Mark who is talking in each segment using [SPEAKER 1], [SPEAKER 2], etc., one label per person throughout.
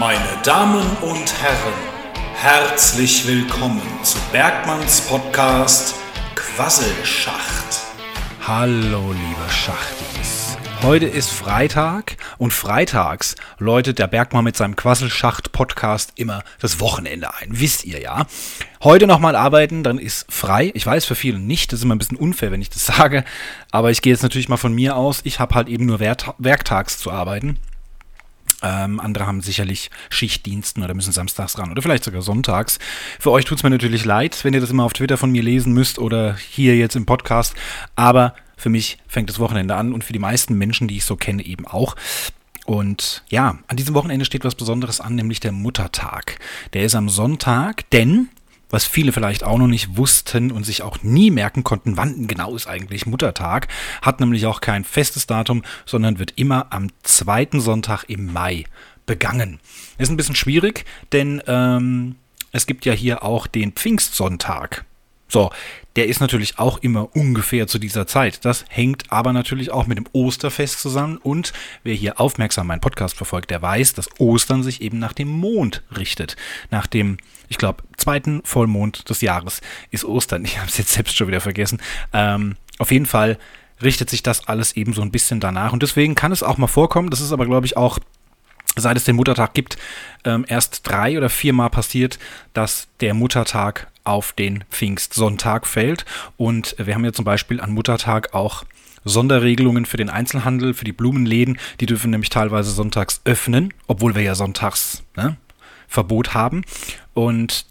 [SPEAKER 1] Meine Damen und Herren, herzlich willkommen zu Bergmanns Podcast Quasselschacht.
[SPEAKER 2] Hallo, liebe Schachtis. Heute ist Freitag und freitags läutet der Bergmann mit seinem Quasselschacht-Podcast immer das Wochenende ein. Wisst ihr ja. Heute nochmal arbeiten, dann ist frei. Ich weiß für viele nicht, das ist immer ein bisschen unfair, wenn ich das sage. Aber ich gehe jetzt natürlich mal von mir aus. Ich habe halt eben nur werktags zu arbeiten. Ähm, andere haben sicherlich Schichtdiensten oder müssen samstags ran oder vielleicht sogar sonntags. Für euch tut es mir natürlich leid, wenn ihr das immer auf Twitter von mir lesen müsst oder hier jetzt im Podcast. Aber für mich fängt das Wochenende an und für die meisten Menschen, die ich so kenne, eben auch. Und ja, an diesem Wochenende steht was Besonderes an, nämlich der Muttertag. Der ist am Sonntag, denn was viele vielleicht auch noch nicht wussten und sich auch nie merken konnten, wann genau ist eigentlich Muttertag, hat nämlich auch kein festes Datum, sondern wird immer am zweiten Sonntag im Mai begangen. Ist ein bisschen schwierig, denn ähm, es gibt ja hier auch den Pfingstsonntag. So, der ist natürlich auch immer ungefähr zu dieser Zeit. Das hängt aber natürlich auch mit dem Osterfest zusammen. Und wer hier aufmerksam meinen Podcast verfolgt, der weiß, dass Ostern sich eben nach dem Mond richtet. Nach dem, ich glaube, zweiten Vollmond des Jahres ist Ostern. Ich habe es jetzt selbst schon wieder vergessen. Ähm, auf jeden Fall richtet sich das alles eben so ein bisschen danach. Und deswegen kann es auch mal vorkommen, das ist aber, glaube ich, auch seit es den Muttertag gibt, ähm, erst drei oder viermal passiert, dass der Muttertag auf den Pfingstsonntag fällt. Und wir haben ja zum Beispiel an Muttertag auch Sonderregelungen für den Einzelhandel, für die Blumenläden. Die dürfen nämlich teilweise sonntags öffnen, obwohl wir ja sonntags ne, Verbot haben. Und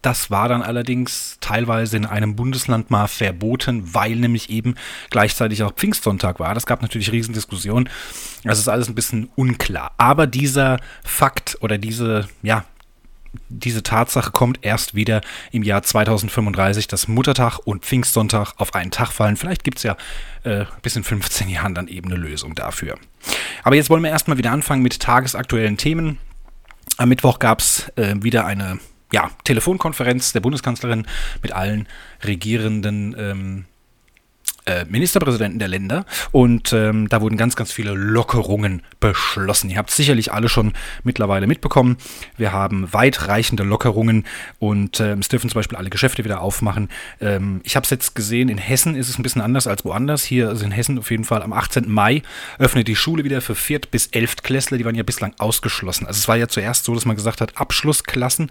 [SPEAKER 2] das war dann allerdings teilweise in einem Bundesland mal verboten, weil nämlich eben gleichzeitig auch Pfingstsonntag war. Das gab natürlich Riesendiskussionen. Das ist alles ein bisschen unklar. Aber dieser Fakt oder diese, ja, diese Tatsache kommt erst wieder im Jahr 2035, dass Muttertag und Pfingstsonntag auf einen Tag fallen. Vielleicht gibt es ja äh, bis in 15 Jahren dann eben eine Lösung dafür. Aber jetzt wollen wir erstmal wieder anfangen mit tagesaktuellen Themen. Am Mittwoch gab es äh, wieder eine ja, Telefonkonferenz der Bundeskanzlerin mit allen regierenden ähm, äh, Ministerpräsidenten der Länder und ähm, da wurden ganz, ganz viele Lockerungen beschlossen. Ihr habt sicherlich alle schon mittlerweile mitbekommen. Wir haben weitreichende Lockerungen und ähm, es dürfen zum Beispiel alle Geschäfte wieder aufmachen. Ähm, ich habe es jetzt gesehen, in Hessen ist es ein bisschen anders als woanders. Hier ist in Hessen auf jeden Fall am 18. Mai öffnet die Schule wieder für Viert- bis Elftklässler. Die waren ja bislang ausgeschlossen. Also es war ja zuerst so, dass man gesagt hat, Abschlussklassen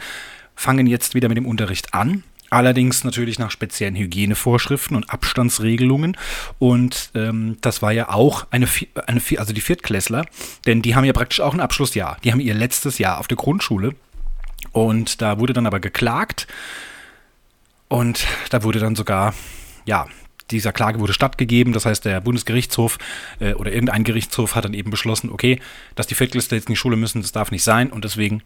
[SPEAKER 2] fangen jetzt wieder mit dem Unterricht an. Allerdings natürlich nach speziellen Hygienevorschriften und Abstandsregelungen. Und ähm, das war ja auch eine, eine, also die Viertklässler, denn die haben ja praktisch auch ein Abschlussjahr. Die haben ihr letztes Jahr auf der Grundschule. Und da wurde dann aber geklagt. Und da wurde dann sogar, ja, dieser Klage wurde stattgegeben. Das heißt, der Bundesgerichtshof äh, oder irgendein Gerichtshof hat dann eben beschlossen, okay, dass die Viertklässler jetzt in die Schule müssen, das darf nicht sein. Und deswegen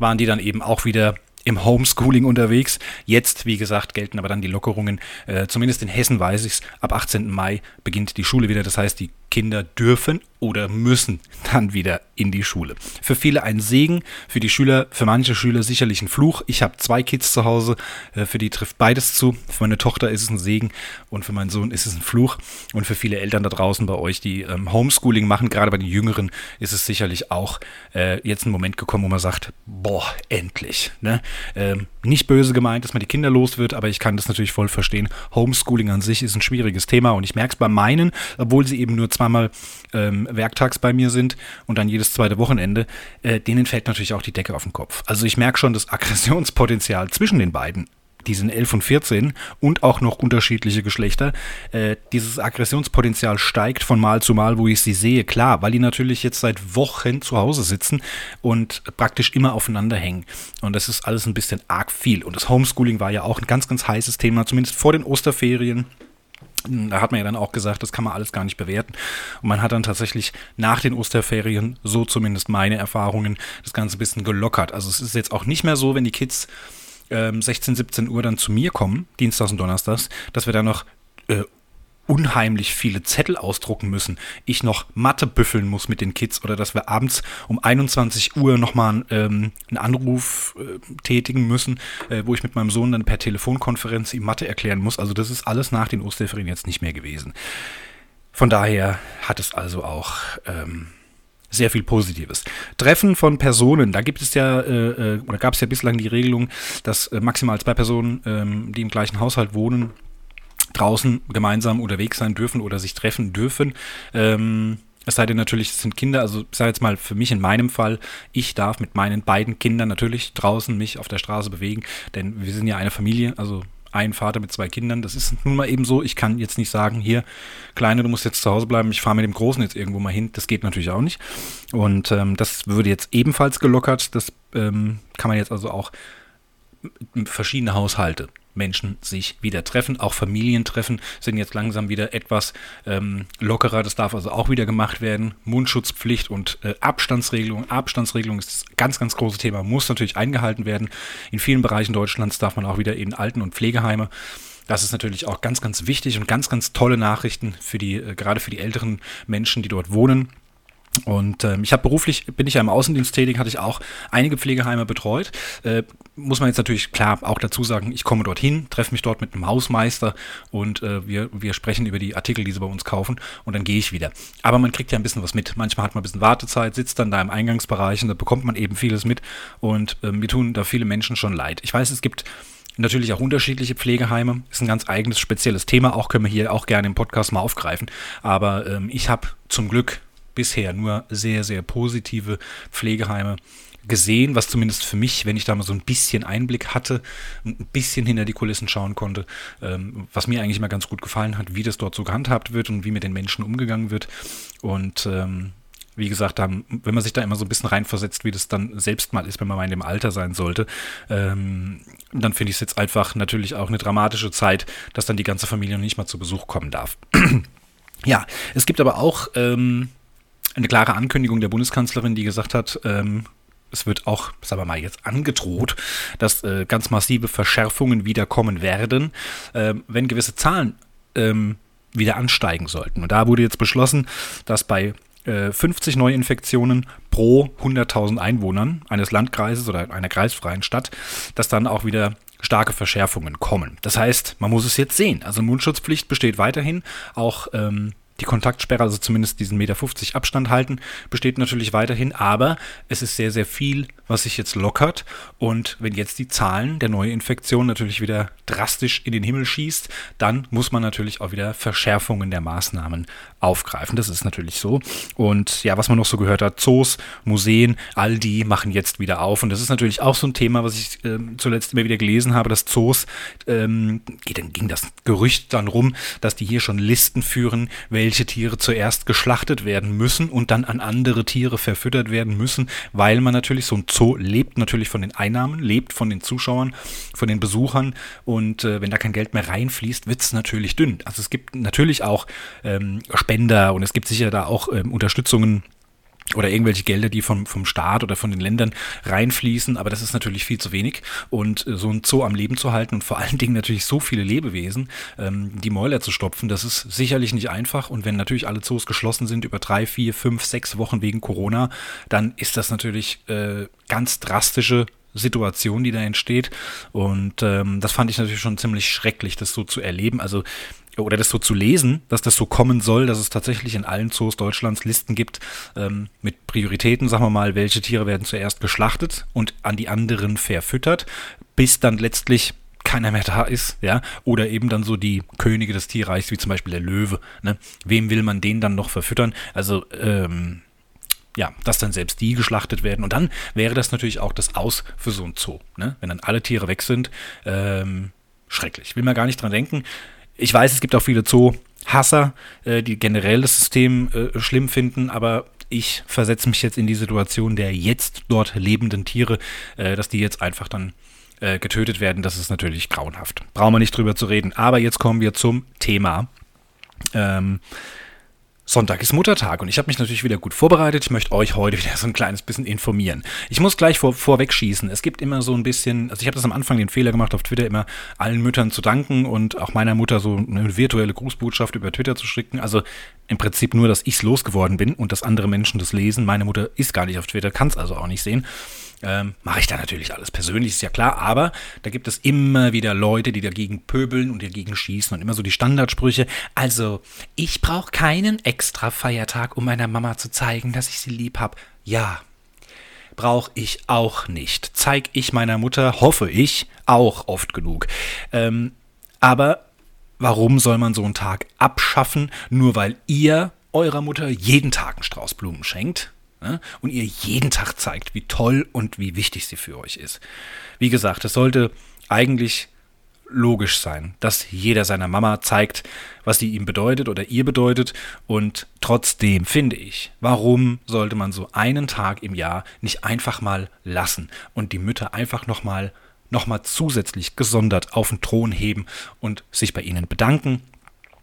[SPEAKER 2] waren die dann eben auch wieder im Homeschooling unterwegs. Jetzt, wie gesagt, gelten aber dann die Lockerungen. Äh, zumindest in Hessen weiß ich es. Ab 18. Mai beginnt die Schule wieder. Das heißt, die Kinder dürfen oder müssen dann wieder in die Schule. Für viele ein Segen, für die Schüler, für manche Schüler sicherlich ein Fluch. Ich habe zwei Kids zu Hause, äh, für die trifft beides zu. Für meine Tochter ist es ein Segen und für meinen Sohn ist es ein Fluch. Und für viele Eltern da draußen bei euch, die ähm, Homeschooling machen, gerade bei den Jüngeren, ist es sicherlich auch äh, jetzt ein Moment gekommen, wo man sagt, boah, endlich. Ne? Ähm, nicht böse gemeint, dass man die Kinder los wird, aber ich kann das natürlich voll verstehen. Homeschooling an sich ist ein schwieriges Thema und ich merke es bei meinen, obwohl sie eben nur zweimal ähm, werktags bei mir sind und dann jedes zweite Wochenende, äh, denen fällt natürlich auch die Decke auf den Kopf. Also ich merke schon das Aggressionspotenzial zwischen den beiden die sind 11 und 14 und auch noch unterschiedliche Geschlechter. Äh, dieses Aggressionspotenzial steigt von Mal zu Mal, wo ich sie sehe. Klar, weil die natürlich jetzt seit Wochen zu Hause sitzen und praktisch immer aufeinander hängen. Und das ist alles ein bisschen arg viel. Und das Homeschooling war ja auch ein ganz, ganz heißes Thema, zumindest vor den Osterferien. Da hat man ja dann auch gesagt, das kann man alles gar nicht bewerten. Und man hat dann tatsächlich nach den Osterferien, so zumindest meine Erfahrungen, das Ganze ein bisschen gelockert. Also es ist jetzt auch nicht mehr so, wenn die Kids ähm, 16, 17 Uhr dann zu mir kommen, Dienstags und Donnerstags, dass wir dann noch äh, unheimlich viele Zettel ausdrucken müssen, ich noch Mathe büffeln muss mit den Kids oder dass wir abends um 21 Uhr nochmal ähm, einen Anruf äh, tätigen müssen, äh, wo ich mit meinem Sohn dann per Telefonkonferenz ihm Mathe erklären muss. Also das ist alles nach den Osterferien jetzt nicht mehr gewesen. Von daher hat es also auch ähm, sehr viel Positives. Treffen von Personen, da gibt es ja, äh, äh oder gab es ja bislang die Regelung, dass äh, maximal zwei Personen, ähm, die im gleichen Haushalt wohnen, draußen gemeinsam unterwegs sein dürfen oder sich treffen dürfen. Ähm, es sei denn natürlich, es sind Kinder, also ich sage jetzt mal für mich in meinem Fall, ich darf mit meinen beiden Kindern natürlich draußen mich auf der Straße bewegen, denn wir sind ja eine Familie, also ein Vater mit zwei Kindern. Das ist nun mal eben so. Ich kann jetzt nicht sagen, hier, Kleine, du musst jetzt zu Hause bleiben, ich fahre mit dem Großen jetzt irgendwo mal hin. Das geht natürlich auch nicht. Und ähm, das würde jetzt ebenfalls gelockert. Das ähm, kann man jetzt also auch verschiedene Haushalte Menschen sich wieder treffen. Auch Familientreffen sind jetzt langsam wieder etwas ähm, lockerer. Das darf also auch wieder gemacht werden. Mundschutzpflicht und äh, Abstandsregelung. Abstandsregelung ist das ganz, ganz große Thema, muss natürlich eingehalten werden. In vielen Bereichen Deutschlands darf man auch wieder in Alten- und Pflegeheime. Das ist natürlich auch ganz, ganz wichtig und ganz, ganz tolle Nachrichten für die, äh, gerade für die älteren Menschen, die dort wohnen. Und ähm, ich habe beruflich, bin ich ja im Außendienst tätig, hatte ich auch einige Pflegeheime betreut. Äh, muss man jetzt natürlich klar auch dazu sagen, ich komme dorthin, treffe mich dort mit einem Hausmeister und äh, wir, wir sprechen über die Artikel, die sie bei uns kaufen und dann gehe ich wieder. Aber man kriegt ja ein bisschen was mit. Manchmal hat man ein bisschen Wartezeit, sitzt dann da im Eingangsbereich und da bekommt man eben vieles mit und äh, mir tun da viele Menschen schon leid. Ich weiß, es gibt Natürlich auch unterschiedliche Pflegeheime. Ist ein ganz eigenes, spezielles Thema. Auch können wir hier auch gerne im Podcast mal aufgreifen. Aber ähm, ich habe zum Glück bisher nur sehr, sehr positive Pflegeheime gesehen, was zumindest für mich, wenn ich da mal so ein bisschen Einblick hatte, ein bisschen hinter die Kulissen schauen konnte, ähm, was mir eigentlich immer ganz gut gefallen hat, wie das dort so gehandhabt wird und wie mit den Menschen umgegangen wird. Und ähm, wie gesagt, dann, wenn man sich da immer so ein bisschen reinversetzt, wie das dann selbst mal ist, wenn man mal in dem Alter sein sollte, ähm, dann finde ich es jetzt einfach natürlich auch eine dramatische Zeit, dass dann die ganze Familie noch nicht mal zu Besuch kommen darf. ja, es gibt aber auch ähm, eine klare Ankündigung der Bundeskanzlerin, die gesagt hat, ähm, es wird auch, sagen wir mal, jetzt angedroht, dass äh, ganz massive Verschärfungen wieder kommen werden, äh, wenn gewisse Zahlen ähm, wieder ansteigen sollten. Und da wurde jetzt beschlossen, dass bei äh, 50 Neuinfektionen pro 100.000 Einwohnern eines Landkreises oder einer kreisfreien Stadt, dass dann auch wieder starke Verschärfungen kommen. Das heißt, man muss es jetzt sehen. Also Mundschutzpflicht besteht weiterhin, auch ähm, die Kontaktsperre, also zumindest diesen Meter 50 Abstand halten, besteht natürlich weiterhin, aber es ist sehr, sehr viel, was sich jetzt lockert. Und wenn jetzt die Zahlen der Neuinfektion natürlich wieder drastisch in den Himmel schießt, dann muss man natürlich auch wieder Verschärfungen der Maßnahmen aufgreifen. Das ist natürlich so. Und ja, was man noch so gehört hat, Zoos, Museen, all die machen jetzt wieder auf. Und das ist natürlich auch so ein Thema, was ich äh, zuletzt immer wieder gelesen habe, dass Zoos, ähm, dann ging das Gerücht dann rum, dass die hier schon Listen führen, welche welche Tiere zuerst geschlachtet werden müssen und dann an andere Tiere verfüttert werden müssen, weil man natürlich, so ein Zoo lebt natürlich von den Einnahmen, lebt von den Zuschauern, von den Besuchern und äh, wenn da kein Geld mehr reinfließt, wird es natürlich dünn. Also es gibt natürlich auch ähm, Spender und es gibt sicher da auch ähm, Unterstützungen oder irgendwelche Gelder, die vom, vom Staat oder von den Ländern reinfließen, aber das ist natürlich viel zu wenig. Und äh, so ein Zoo am Leben zu halten und vor allen Dingen natürlich so viele Lebewesen, ähm, die Mäuler zu stopfen, das ist sicherlich nicht einfach. Und wenn natürlich alle Zoos geschlossen sind über drei, vier, fünf, sechs Wochen wegen Corona, dann ist das natürlich äh, ganz drastische Situation, die da entsteht. Und ähm, das fand ich natürlich schon ziemlich schrecklich, das so zu erleben. Also oder das so zu lesen, dass das so kommen soll, dass es tatsächlich in allen Zoos Deutschlands Listen gibt ähm, mit Prioritäten, sagen wir mal, welche Tiere werden zuerst geschlachtet und an die anderen verfüttert, bis dann letztlich keiner mehr da ist, ja, oder eben dann so die Könige des Tierreichs, wie zum Beispiel der Löwe, ne? Wem will man den dann noch verfüttern? Also, ähm, ja, dass dann selbst die geschlachtet werden. Und dann wäre das natürlich auch das Aus für so ein Zoo, ne? Wenn dann alle Tiere weg sind, ähm, schrecklich. Will man gar nicht dran denken ich weiß, es gibt auch viele Zoo-Hasser, äh, die generell das System äh, schlimm finden, aber ich versetze mich jetzt in die Situation der jetzt dort lebenden Tiere, äh, dass die jetzt einfach dann äh, getötet werden. Das ist natürlich grauenhaft. Brauchen wir nicht drüber zu reden. Aber jetzt kommen wir zum Thema. Ähm, Sonntag ist Muttertag und ich habe mich natürlich wieder gut vorbereitet. Ich möchte euch heute wieder so ein kleines bisschen informieren. Ich muss gleich vor, vorweg schießen. Es gibt immer so ein bisschen, also ich habe das am Anfang den Fehler gemacht, auf Twitter immer allen Müttern zu danken und auch meiner Mutter so eine virtuelle Grußbotschaft über Twitter zu schicken. Also im Prinzip nur, dass ich es losgeworden bin und dass andere Menschen das lesen. Meine Mutter ist gar nicht auf Twitter, kann es also auch nicht sehen. Ähm, Mache ich da natürlich alles persönlich, ist ja klar, aber da gibt es immer wieder Leute, die dagegen pöbeln und dagegen schießen und immer so die Standardsprüche. Also, ich brauche keinen Ex extra Feiertag, um meiner Mama zu zeigen, dass ich sie lieb hab. Ja, brauche ich auch nicht. Zeig ich meiner Mutter, hoffe ich, auch oft genug. Ähm, aber warum soll man so einen Tag abschaffen, nur weil ihr eurer Mutter jeden Tag einen Strauß Blumen schenkt? Ne? Und ihr jeden Tag zeigt, wie toll und wie wichtig sie für euch ist. Wie gesagt, es sollte eigentlich logisch sein, dass jeder seiner Mama zeigt, was sie ihm bedeutet oder ihr bedeutet. Und trotzdem finde ich, warum sollte man so einen Tag im Jahr nicht einfach mal lassen und die Mütter einfach nochmal noch mal zusätzlich gesondert auf den Thron heben und sich bei ihnen bedanken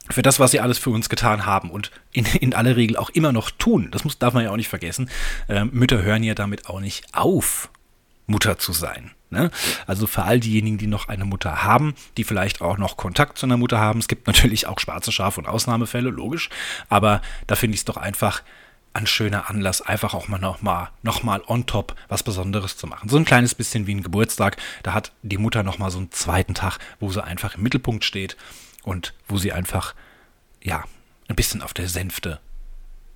[SPEAKER 2] für das, was sie alles für uns getan haben und in, in aller Regel auch immer noch tun. Das muss, darf man ja auch nicht vergessen. Ähm, Mütter hören ja damit auch nicht auf, Mutter zu sein. Ne? Also für all diejenigen, die noch eine Mutter haben, die vielleicht auch noch Kontakt zu einer Mutter haben. Es gibt natürlich auch schwarze Schafe und Ausnahmefälle, logisch. Aber da finde ich es doch einfach ein schöner Anlass, einfach auch mal nochmal noch mal on top was Besonderes zu machen. So ein kleines bisschen wie ein Geburtstag. Da hat die Mutter nochmal so einen zweiten Tag, wo sie einfach im Mittelpunkt steht und wo sie einfach, ja, ein bisschen auf der Sänfte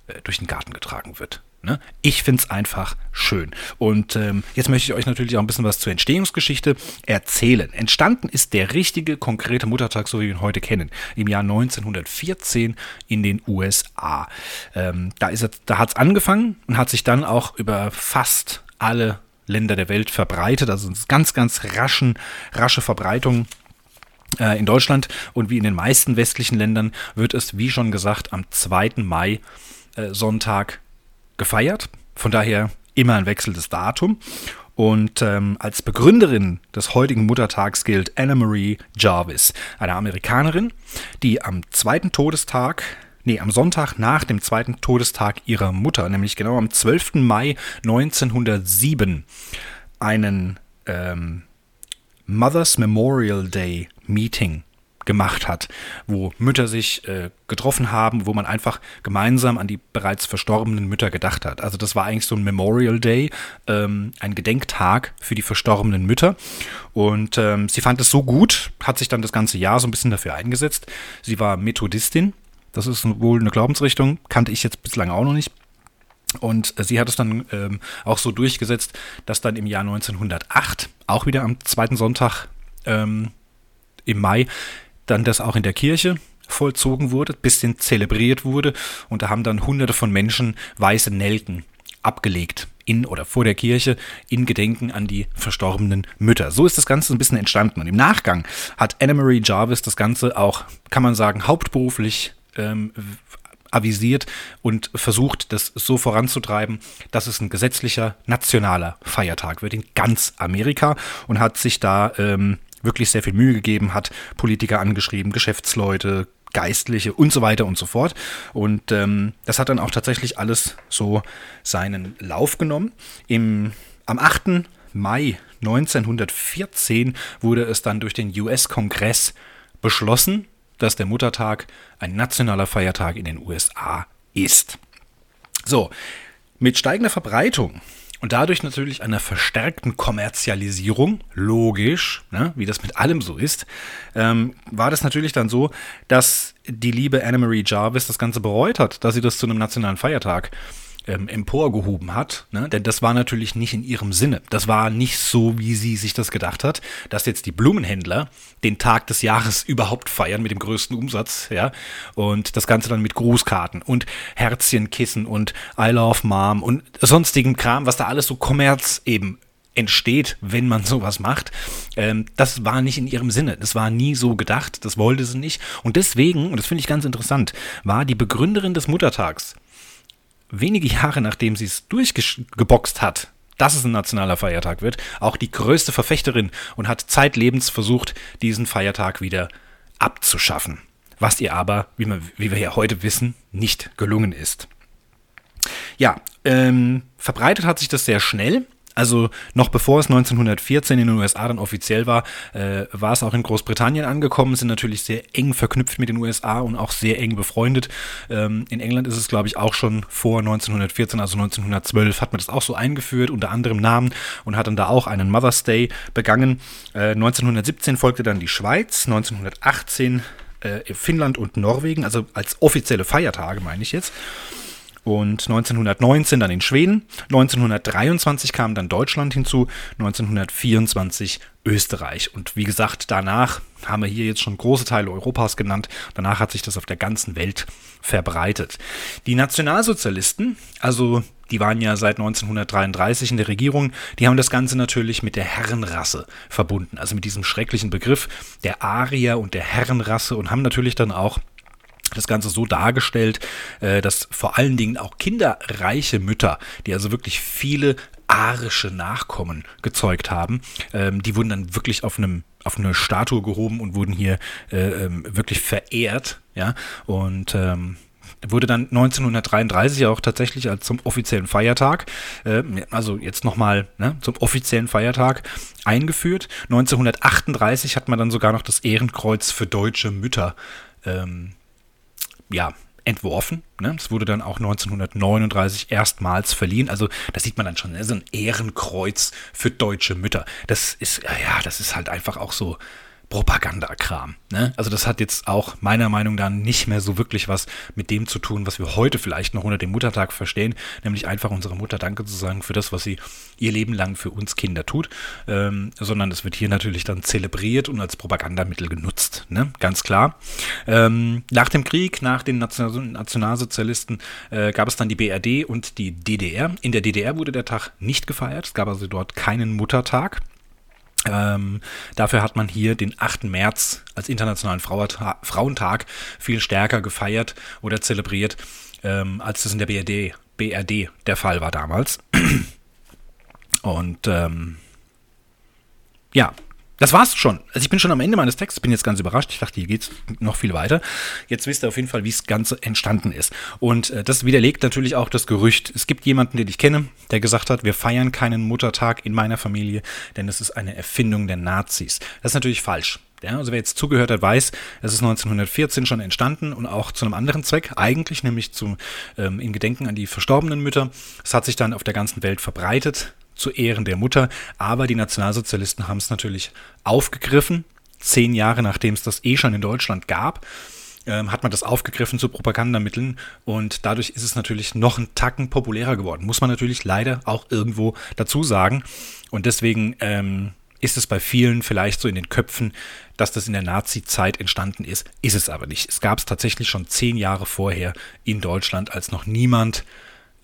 [SPEAKER 2] äh, durch den Garten getragen wird. Ne? Ich finde es einfach schön. Und ähm, jetzt möchte ich euch natürlich auch ein bisschen was zur Entstehungsgeschichte erzählen. Entstanden ist der richtige, konkrete Muttertag, so wie wir ihn heute kennen, im Jahr 1914 in den USA. Ähm, da da hat es angefangen und hat sich dann auch über fast alle Länder der Welt verbreitet. Also ganz, ganz raschen, rasche Verbreitung in Deutschland und wie in den meisten westlichen Ländern wird es, wie schon gesagt, am 2. Mai äh, Sonntag gefeiert. Von daher immer ein wechselndes Datum. Und ähm, als Begründerin des heutigen Muttertags gilt Anna Marie Jarvis, eine Amerikanerin, die am zweiten Todestag, nee, am Sonntag nach dem zweiten Todestag ihrer Mutter, nämlich genau am 12. Mai 1907, einen ähm, Mother's Memorial Day Meeting gemacht hat, wo Mütter sich äh, getroffen haben, wo man einfach gemeinsam an die bereits verstorbenen Mütter gedacht hat. Also das war eigentlich so ein Memorial Day, ähm, ein Gedenktag für die verstorbenen Mütter. Und ähm, sie fand es so gut, hat sich dann das ganze Jahr so ein bisschen dafür eingesetzt. Sie war Methodistin, das ist wohl eine Glaubensrichtung, kannte ich jetzt bislang auch noch nicht. Und sie hat es dann ähm, auch so durchgesetzt, dass dann im Jahr 1908, auch wieder am zweiten Sonntag ähm, im Mai, dann das auch in der Kirche vollzogen wurde, bisschen zelebriert wurde und da haben dann hunderte von Menschen weiße Nelken abgelegt in oder vor der Kirche in Gedenken an die verstorbenen Mütter. So ist das Ganze ein bisschen entstanden. Und im Nachgang hat Anna-Marie Jarvis das Ganze auch, kann man sagen, hauptberuflich ähm, avisiert und versucht, das so voranzutreiben, dass es ein gesetzlicher nationaler Feiertag wird in ganz Amerika und hat sich da ähm, wirklich sehr viel Mühe gegeben, hat Politiker angeschrieben, Geschäftsleute, Geistliche und so weiter und so fort. Und ähm, das hat dann auch tatsächlich alles so seinen Lauf genommen. Im, am 8. Mai 1914 wurde es dann durch den US-Kongress beschlossen, dass der Muttertag ein nationaler Feiertag in den USA ist. So, mit steigender Verbreitung und dadurch natürlich einer verstärkten Kommerzialisierung, logisch, ne, wie das mit allem so ist, ähm, war das natürlich dann so, dass die liebe Anna-Marie Jarvis das Ganze bereut hat, dass sie das zu einem nationalen Feiertag ähm, emporgehoben hat. Ne? Denn das war natürlich nicht in ihrem Sinne. Das war nicht so, wie sie sich das gedacht hat, dass jetzt die Blumenhändler den Tag des Jahres überhaupt feiern mit dem größten Umsatz, ja. Und das Ganze dann mit Grußkarten und Herzchenkissen und I love Mom und sonstigen Kram, was da alles so Kommerz eben entsteht, wenn man sowas macht. Ähm, das war nicht in ihrem Sinne. Das war nie so gedacht. Das wollte sie nicht. Und deswegen, und das finde ich ganz interessant, war die Begründerin des Muttertags wenige Jahre nachdem sie es durchgeboxt hat, dass es ein nationaler Feiertag wird, auch die größte Verfechterin und hat zeitlebens versucht, diesen Feiertag wieder abzuschaffen. Was ihr aber, wie, man, wie wir ja heute wissen, nicht gelungen ist. Ja, ähm, verbreitet hat sich das sehr schnell. Also noch bevor es 1914 in den USA dann offiziell war, äh, war es auch in Großbritannien angekommen, sind natürlich sehr eng verknüpft mit den USA und auch sehr eng befreundet. Ähm, in England ist es, glaube ich, auch schon vor 1914, also 1912, hat man das auch so eingeführt, unter anderem Namen und hat dann da auch einen Mother's Day begangen. Äh, 1917 folgte dann die Schweiz, 1918 äh, Finnland und Norwegen, also als offizielle Feiertage meine ich jetzt und 1919 dann in Schweden, 1923 kam dann Deutschland hinzu, 1924 Österreich. Und wie gesagt, danach haben wir hier jetzt schon große Teile Europas genannt, danach hat sich das auf der ganzen Welt verbreitet. Die Nationalsozialisten, also die waren ja seit 1933 in der Regierung, die haben das Ganze natürlich mit der Herrenrasse verbunden, also mit diesem schrecklichen Begriff der Arier und der Herrenrasse und haben natürlich dann auch das Ganze so dargestellt, äh, dass vor allen Dingen auch kinderreiche Mütter, die also wirklich viele arische Nachkommen gezeugt haben, ähm, die wurden dann wirklich auf einem auf eine Statue gehoben und wurden hier äh, ähm, wirklich verehrt, ja und ähm, wurde dann 1933 auch tatsächlich als zum offiziellen Feiertag, äh, also jetzt nochmal ne, zum offiziellen Feiertag eingeführt. 1938 hat man dann sogar noch das Ehrenkreuz für deutsche Mütter ähm, ja, entworfen. Ne? Es wurde dann auch 1939 erstmals verliehen. Also das sieht man dann schon, ne? so ein Ehrenkreuz für deutsche Mütter. Das ist, ja, das ist halt einfach auch so, Propagandakram. Ne? Also das hat jetzt auch meiner Meinung nach nicht mehr so wirklich was mit dem zu tun, was wir heute vielleicht noch unter dem Muttertag verstehen, nämlich einfach unserer Mutter Danke zu sagen für das, was sie ihr Leben lang für uns Kinder tut, ähm, sondern es wird hier natürlich dann zelebriert und als Propagandamittel genutzt, ne? ganz klar. Ähm, nach dem Krieg, nach den Nationalsozialisten äh, gab es dann die BRD und die DDR. In der DDR wurde der Tag nicht gefeiert, es gab also dort keinen Muttertag. Ähm, dafür hat man hier den 8. März als Internationalen Frauentag viel stärker gefeiert oder zelebriert, ähm, als das in der BRD, BRD der Fall war damals. Und ähm, ja, das war's schon. Also ich bin schon am Ende meines Textes, bin jetzt ganz überrascht. Ich dachte, hier geht's noch viel weiter. Jetzt wisst ihr auf jeden Fall, wie das Ganze entstanden ist. Und äh, das widerlegt natürlich auch das Gerücht. Es gibt jemanden, den ich kenne, der gesagt hat, wir feiern keinen Muttertag in meiner Familie, denn es ist eine Erfindung der Nazis. Das ist natürlich falsch. Ja, also wer jetzt zugehört hat, weiß, es ist 1914 schon entstanden und auch zu einem anderen Zweck, eigentlich nämlich zum ähm, in Gedenken an die verstorbenen Mütter. Es hat sich dann auf der ganzen Welt verbreitet zu Ehren der Mutter. Aber die Nationalsozialisten haben es natürlich aufgegriffen. Zehn Jahre nachdem es das eh schon in Deutschland gab, ähm, hat man das aufgegriffen zu Propagandamitteln und dadurch ist es natürlich noch einen Tacken populärer geworden. Muss man natürlich leider auch irgendwo dazu sagen. Und deswegen ähm, ist es bei vielen vielleicht so in den Köpfen, dass das in der Nazi-Zeit entstanden ist. Ist es aber nicht. Es gab es tatsächlich schon zehn Jahre vorher in Deutschland, als noch niemand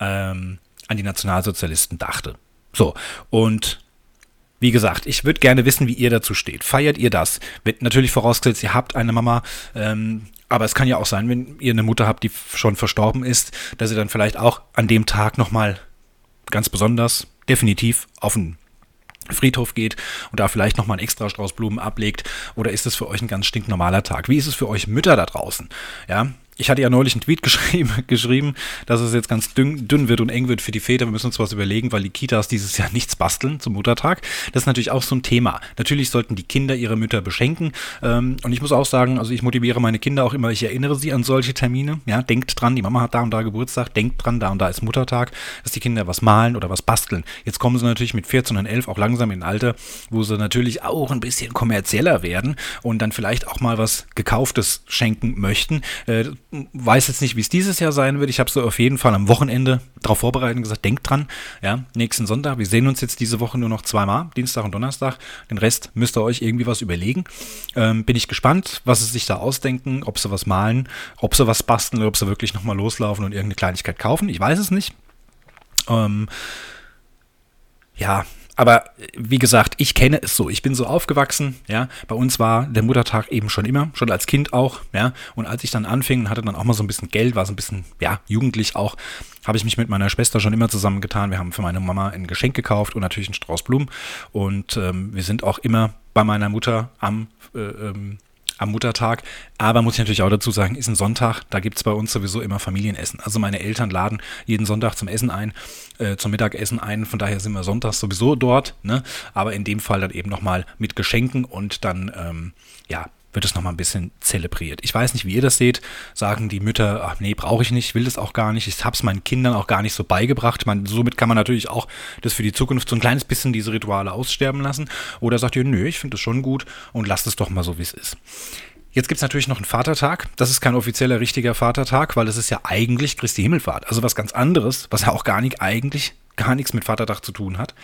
[SPEAKER 2] ähm, an die Nationalsozialisten dachte. So, und wie gesagt, ich würde gerne wissen, wie ihr dazu steht. Feiert ihr das? Wird natürlich vorausgesetzt, ihr habt eine Mama, ähm, aber es kann ja auch sein, wenn ihr eine Mutter habt, die schon verstorben ist, dass ihr dann vielleicht auch an dem Tag nochmal ganz besonders, definitiv auf den Friedhof geht und da vielleicht nochmal einen extra Strauß Blumen ablegt oder ist es für euch ein ganz stinknormaler Tag? Wie ist es für euch Mütter da draußen? Ja, ich hatte ja neulich einen Tweet geschrieben, geschrieben, dass es jetzt ganz dünn, dünn, wird und eng wird für die Väter. Wir müssen uns was überlegen, weil die Kitas dieses Jahr nichts basteln zum Muttertag. Das ist natürlich auch so ein Thema. Natürlich sollten die Kinder ihre Mütter beschenken. Ähm, und ich muss auch sagen, also ich motiviere meine Kinder auch immer, ich erinnere sie an solche Termine. Ja, denkt dran, die Mama hat da und da Geburtstag, denkt dran, da und da ist Muttertag, dass die Kinder was malen oder was basteln. Jetzt kommen sie natürlich mit 14 und 11 auch langsam in ein Alter, wo sie natürlich auch ein bisschen kommerzieller werden und dann vielleicht auch mal was Gekauftes schenken möchten. Äh, weiß jetzt nicht, wie es dieses Jahr sein wird. Ich habe so auf jeden Fall am Wochenende darauf vorbereitet und gesagt, denkt dran, ja, nächsten Sonntag, wir sehen uns jetzt diese Woche nur noch zweimal, Dienstag und Donnerstag. Den Rest müsst ihr euch irgendwie was überlegen. Ähm, bin ich gespannt, was sie sich da ausdenken, ob sie was malen, ob sie was basteln oder ob sie wirklich nochmal loslaufen und irgendeine Kleinigkeit kaufen. Ich weiß es nicht. Ähm, ja, aber wie gesagt, ich kenne es so. Ich bin so aufgewachsen, ja. Bei uns war der Muttertag eben schon immer, schon als Kind auch, ja. Und als ich dann anfing, hatte dann auch mal so ein bisschen Geld, war so ein bisschen, ja, jugendlich auch, habe ich mich mit meiner Schwester schon immer zusammengetan. Wir haben für meine Mama ein Geschenk gekauft und natürlich einen Strauß Blumen. Und ähm, wir sind auch immer bei meiner Mutter am äh, ähm, am Muttertag. Aber muss ich natürlich auch dazu sagen, ist ein Sonntag, da gibt es bei uns sowieso immer Familienessen. Also meine Eltern laden jeden Sonntag zum Essen ein, äh, zum Mittagessen ein. Von daher sind wir sonntags sowieso dort. Ne? Aber in dem Fall dann eben nochmal mit Geschenken und dann, ähm, ja, wird es nochmal ein bisschen zelebriert. Ich weiß nicht, wie ihr das seht. Sagen die Mütter, ach nee, brauche ich nicht, will das auch gar nicht. Ich habe es meinen Kindern auch gar nicht so beigebracht. Man, somit kann man natürlich auch das für die Zukunft so ein kleines bisschen diese Rituale aussterben lassen. Oder sagt ihr, nö, ich finde das schon gut und lasst es doch mal so, wie es ist. Jetzt gibt es natürlich noch einen Vatertag. Das ist kein offizieller, richtiger Vatertag, weil es ist ja eigentlich Christi Himmelfahrt. Also was ganz anderes, was ja auch gar nicht, eigentlich gar nichts mit Vatertag zu tun hat.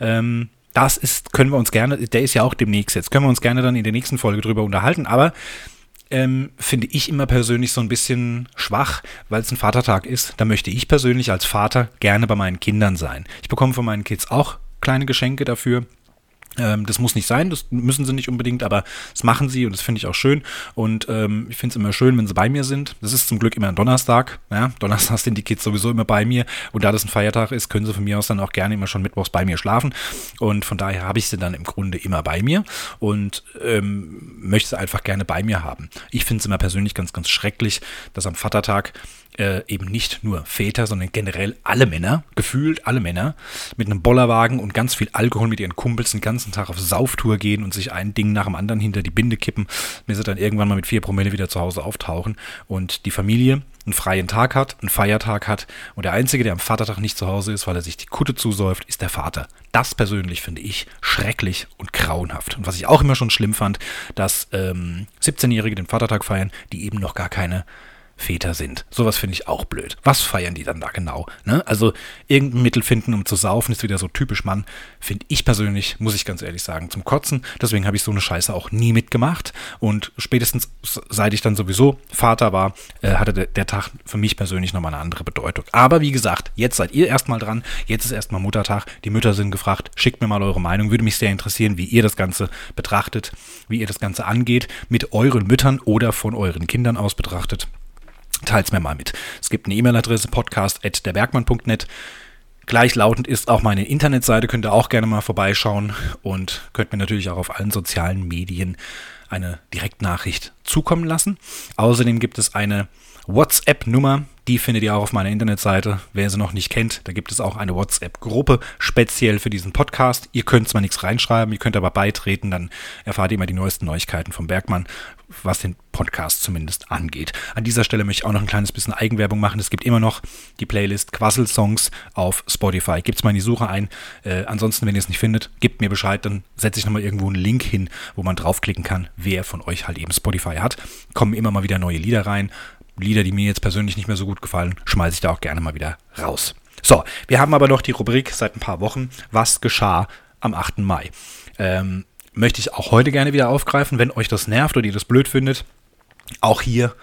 [SPEAKER 2] Ähm, das ist, können wir uns gerne, der ist ja auch demnächst jetzt, können wir uns gerne dann in der nächsten Folge drüber unterhalten, aber ähm, finde ich immer persönlich so ein bisschen schwach, weil es ein Vatertag ist. Da möchte ich persönlich als Vater gerne bei meinen Kindern sein. Ich bekomme von meinen Kids auch kleine Geschenke dafür. Ähm, das muss nicht sein, das müssen sie nicht unbedingt, aber das machen sie und das finde ich auch schön. Und ähm, ich finde es immer schön, wenn sie bei mir sind. Das ist zum Glück immer ein Donnerstag. Ja? Donnerstag sind die Kids sowieso immer bei mir. Und da das ein Feiertag ist, können sie von mir aus dann auch gerne immer schon mittwochs bei mir schlafen. Und von daher habe ich sie dann im Grunde immer bei mir und ähm, möchte sie einfach gerne bei mir haben. Ich finde es immer persönlich ganz, ganz schrecklich, dass am Vatertag äh, eben nicht nur Väter, sondern generell alle Männer, gefühlt alle Männer, mit einem Bollerwagen und ganz viel Alkohol mit ihren Kumpels den ganzen Tag auf Sauftour gehen und sich ein Ding nach dem anderen hinter die Binde kippen, bis sie dann irgendwann mal mit vier Promille wieder zu Hause auftauchen und die Familie einen freien Tag hat, einen Feiertag hat und der Einzige, der am Vatertag nicht zu Hause ist, weil er sich die Kutte zusäuft, ist der Vater. Das persönlich finde ich schrecklich und grauenhaft. Und was ich auch immer schon schlimm fand, dass ähm, 17-Jährige den Vatertag feiern, die eben noch gar keine Väter sind. Sowas finde ich auch blöd. Was feiern die dann da genau? Ne? Also irgendein Mittel finden, um zu saufen, ist wieder so typisch Mann. Finde ich persönlich, muss ich ganz ehrlich sagen, zum Kotzen. Deswegen habe ich so eine Scheiße auch nie mitgemacht. Und spätestens seit ich dann sowieso Vater war, äh, hatte der, der, Tag für mich persönlich nochmal eine andere Bedeutung. Aber wie gesagt, jetzt seid ihr erstmal dran. Jetzt ist erstmal Muttertag. Die Mütter sind gefragt. Schickt mir mal eure Meinung. Würde mich sehr interessieren, wie ihr das Ganze betrachtet, wie ihr das Ganze angeht. Mit euren Müttern oder von euren Kindern aus betrachtet. Teilt's mir mal mit. Es gibt eine E-Mail-Adresse podcast.derbergmann.net. Gleichlautend ist auch meine Internetseite, könnt ihr auch gerne mal vorbeischauen und könnt mir natürlich auch auf allen sozialen Medien eine Direktnachricht zukommen lassen. Außerdem gibt es eine WhatsApp-Nummer, die findet ihr auch auf meiner Internetseite. Wer sie noch nicht kennt, da gibt es auch eine WhatsApp-Gruppe speziell für diesen Podcast. Ihr könnt zwar nichts reinschreiben, ihr könnt aber beitreten, dann erfahrt ihr immer die neuesten Neuigkeiten vom Bergmann, was den Podcast zumindest angeht. An dieser Stelle möchte ich auch noch ein kleines bisschen Eigenwerbung machen. Es gibt immer noch die Playlist Quassel-Songs auf Spotify. Gebt es mal in die Suche ein. Äh, ansonsten, wenn ihr es nicht findet, gebt mir Bescheid, dann setze ich nochmal irgendwo einen Link hin, wo man draufklicken kann, wer von euch halt eben Spotify hat. Kommen immer mal wieder neue Lieder rein. Lieder, die mir jetzt persönlich nicht mehr so gut gefallen, schmeiße ich da auch gerne mal wieder raus. So, wir haben aber noch die Rubrik seit ein paar Wochen, was geschah am 8. Mai. Ähm, möchte ich auch heute gerne wieder aufgreifen, wenn euch das nervt oder ihr das blöd findet. Auch hier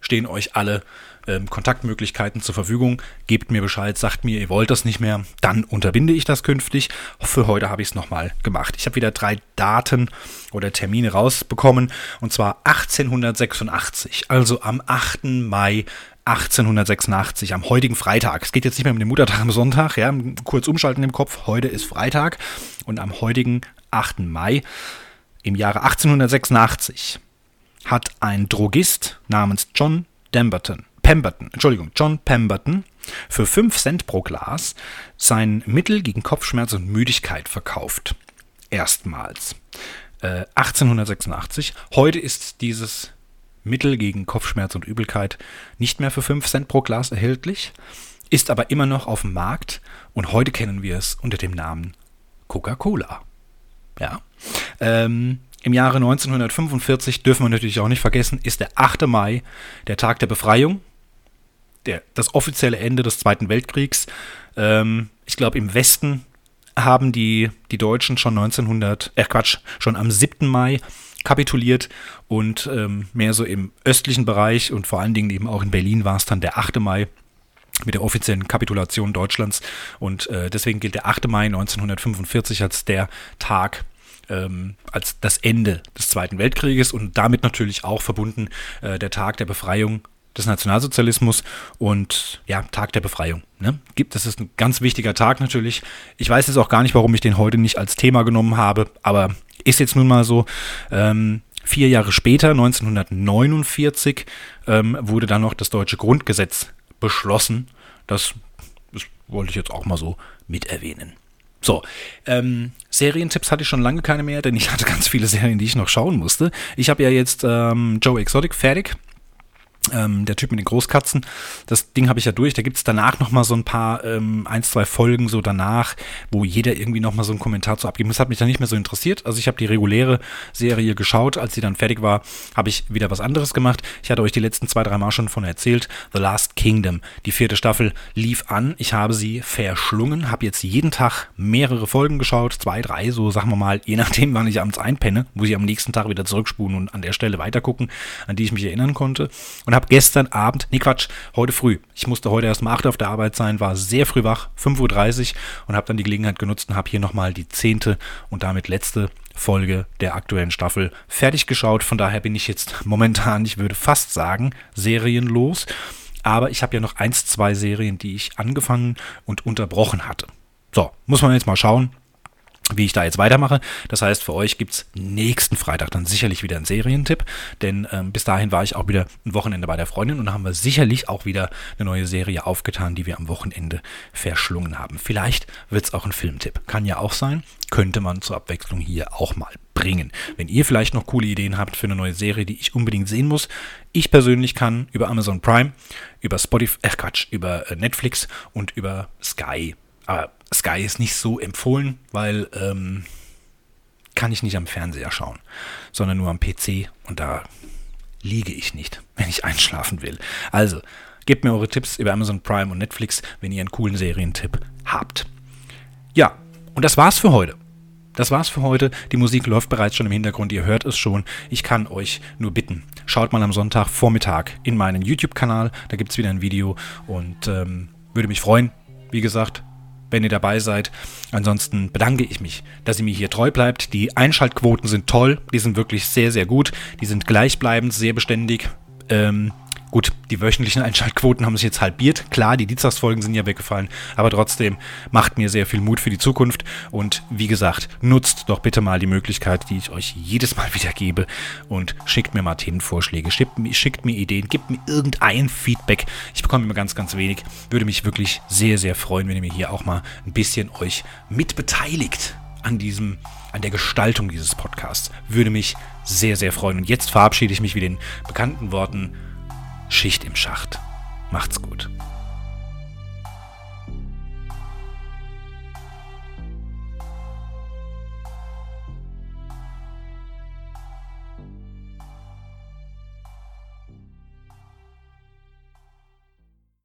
[SPEAKER 2] stehen euch alle ähm, Kontaktmöglichkeiten zur Verfügung. Gebt mir Bescheid, sagt mir, ihr wollt das nicht mehr, dann unterbinde ich das künftig. Für heute habe ich es nochmal gemacht. Ich habe wieder drei Daten oder Termine rausbekommen und zwar 1886, also am 8. Mai 1886, am heutigen Freitag. Es geht jetzt nicht mehr mit dem Muttertag am Sonntag, ja, kurz umschalten im Kopf. Heute ist Freitag und am heutigen 8. Mai im Jahre 1886 hat ein Drogist namens John Damberton Pemberton, Entschuldigung, John Pemberton für 5 Cent pro Glas sein Mittel gegen Kopfschmerz und Müdigkeit verkauft. Erstmals. Äh, 1886. Heute ist dieses Mittel gegen Kopfschmerz und Übelkeit nicht mehr für 5 Cent pro Glas erhältlich, ist aber immer noch auf dem Markt und heute kennen wir es unter dem Namen Coca-Cola. Ja. Ähm, Im Jahre 1945 dürfen wir natürlich auch nicht vergessen, ist der 8. Mai der Tag der Befreiung der, das offizielle Ende des Zweiten Weltkriegs. Ähm, ich glaube, im Westen haben die, die Deutschen schon 1900, äh Quatsch, schon am 7. Mai kapituliert und ähm, mehr so im östlichen Bereich und vor allen Dingen eben auch in Berlin war es dann der 8. Mai mit der offiziellen Kapitulation Deutschlands und äh, deswegen gilt der 8. Mai 1945 als der Tag, ähm, als das Ende des Zweiten Weltkrieges und damit natürlich auch verbunden äh, der Tag der Befreiung des Nationalsozialismus und ja, Tag der Befreiung. Ne? Das ist ein ganz wichtiger Tag natürlich. Ich weiß jetzt auch gar nicht, warum ich den heute nicht als Thema genommen habe, aber ist jetzt nun mal so. Ähm, vier Jahre später, 1949, ähm, wurde dann noch das deutsche Grundgesetz beschlossen. Das, das wollte ich jetzt auch mal so mit erwähnen. So, ähm, Serientipps hatte ich schon lange keine mehr, denn ich hatte ganz viele Serien, die ich noch schauen musste. Ich habe ja jetzt ähm, Joe Exotic fertig ähm, der Typ mit den Großkatzen. Das Ding habe ich ja durch. Da gibt es danach nochmal so ein paar, ähm, ein, zwei Folgen so danach, wo jeder irgendwie nochmal so einen Kommentar zu abgeben. Das hat mich dann nicht mehr so interessiert. Also ich habe die reguläre Serie geschaut. Als sie dann fertig war, habe ich wieder was anderes gemacht. Ich hatte euch die letzten zwei, drei Mal schon von erzählt. The Last Kingdom. Die vierte Staffel lief an. Ich habe sie verschlungen. Habe jetzt jeden Tag mehrere Folgen geschaut. Zwei, drei, so sagen wir mal, je nachdem, wann ich abends einpenne, muss ich am nächsten Tag wieder zurückspulen und an der Stelle weitergucken, an die ich mich erinnern konnte. Und habe gestern Abend, nee Quatsch, heute früh, ich musste heute erst um 8 Uhr auf der Arbeit sein, war sehr früh wach, 5.30 Uhr und habe dann die Gelegenheit genutzt und habe hier nochmal die zehnte und damit letzte Folge der aktuellen Staffel fertig geschaut. Von daher bin ich jetzt momentan, ich würde fast sagen, serienlos. Aber ich habe ja noch eins, zwei Serien, die ich angefangen und unterbrochen hatte. So, muss man jetzt mal schauen, wie ich da jetzt weitermache. Das heißt, für euch gibt es nächsten Freitag dann sicherlich wieder einen Serientipp, denn ähm, bis dahin war ich auch wieder ein Wochenende bei der Freundin und da haben wir sicherlich auch wieder eine neue Serie aufgetan, die wir am Wochenende verschlungen haben. Vielleicht wird es auch ein Filmtipp. Kann ja auch sein, könnte man zur Abwechslung hier auch mal bringen. Wenn ihr vielleicht noch coole Ideen habt für eine neue Serie, die ich unbedingt sehen muss, ich persönlich kann über Amazon Prime, über Spotify, äh Quatsch, über äh, Netflix und über Sky aber Sky ist nicht so empfohlen, weil ähm, kann ich nicht am Fernseher schauen, sondern nur am PC und da liege ich nicht, wenn ich einschlafen will. Also, gebt mir eure Tipps über Amazon Prime und Netflix, wenn ihr einen coolen Serientipp habt. Ja, und das war's für heute. Das war's für heute. Die Musik läuft bereits schon im Hintergrund, ihr hört es schon. Ich kann euch nur bitten, schaut mal am Sonntagvormittag in meinen YouTube-Kanal, da gibt es wieder ein Video und ähm, würde mich freuen. Wie gesagt, wenn ihr dabei seid. Ansonsten bedanke ich mich, dass ihr mir hier treu bleibt. Die Einschaltquoten sind toll, die sind wirklich sehr, sehr gut. Die sind gleichbleibend, sehr beständig. Ähm, Gut, die wöchentlichen Einschaltquoten haben sich jetzt halbiert. Klar, die Dienstagsfolgen sind ja weggefallen, aber trotzdem macht mir sehr viel Mut für die Zukunft. Und wie gesagt, nutzt doch bitte mal die Möglichkeit, die ich euch jedes Mal wieder gebe und schickt mir mal Themenvorschläge, schickt, schickt mir Ideen, gebt mir irgendein Feedback. Ich bekomme immer ganz, ganz wenig. Würde mich wirklich sehr, sehr freuen, wenn ihr mir hier auch mal ein bisschen euch mitbeteiligt an diesem, an der Gestaltung dieses Podcasts. Würde mich sehr, sehr freuen. Und jetzt verabschiede ich mich mit den bekannten Worten Schicht im Schacht. Macht's gut.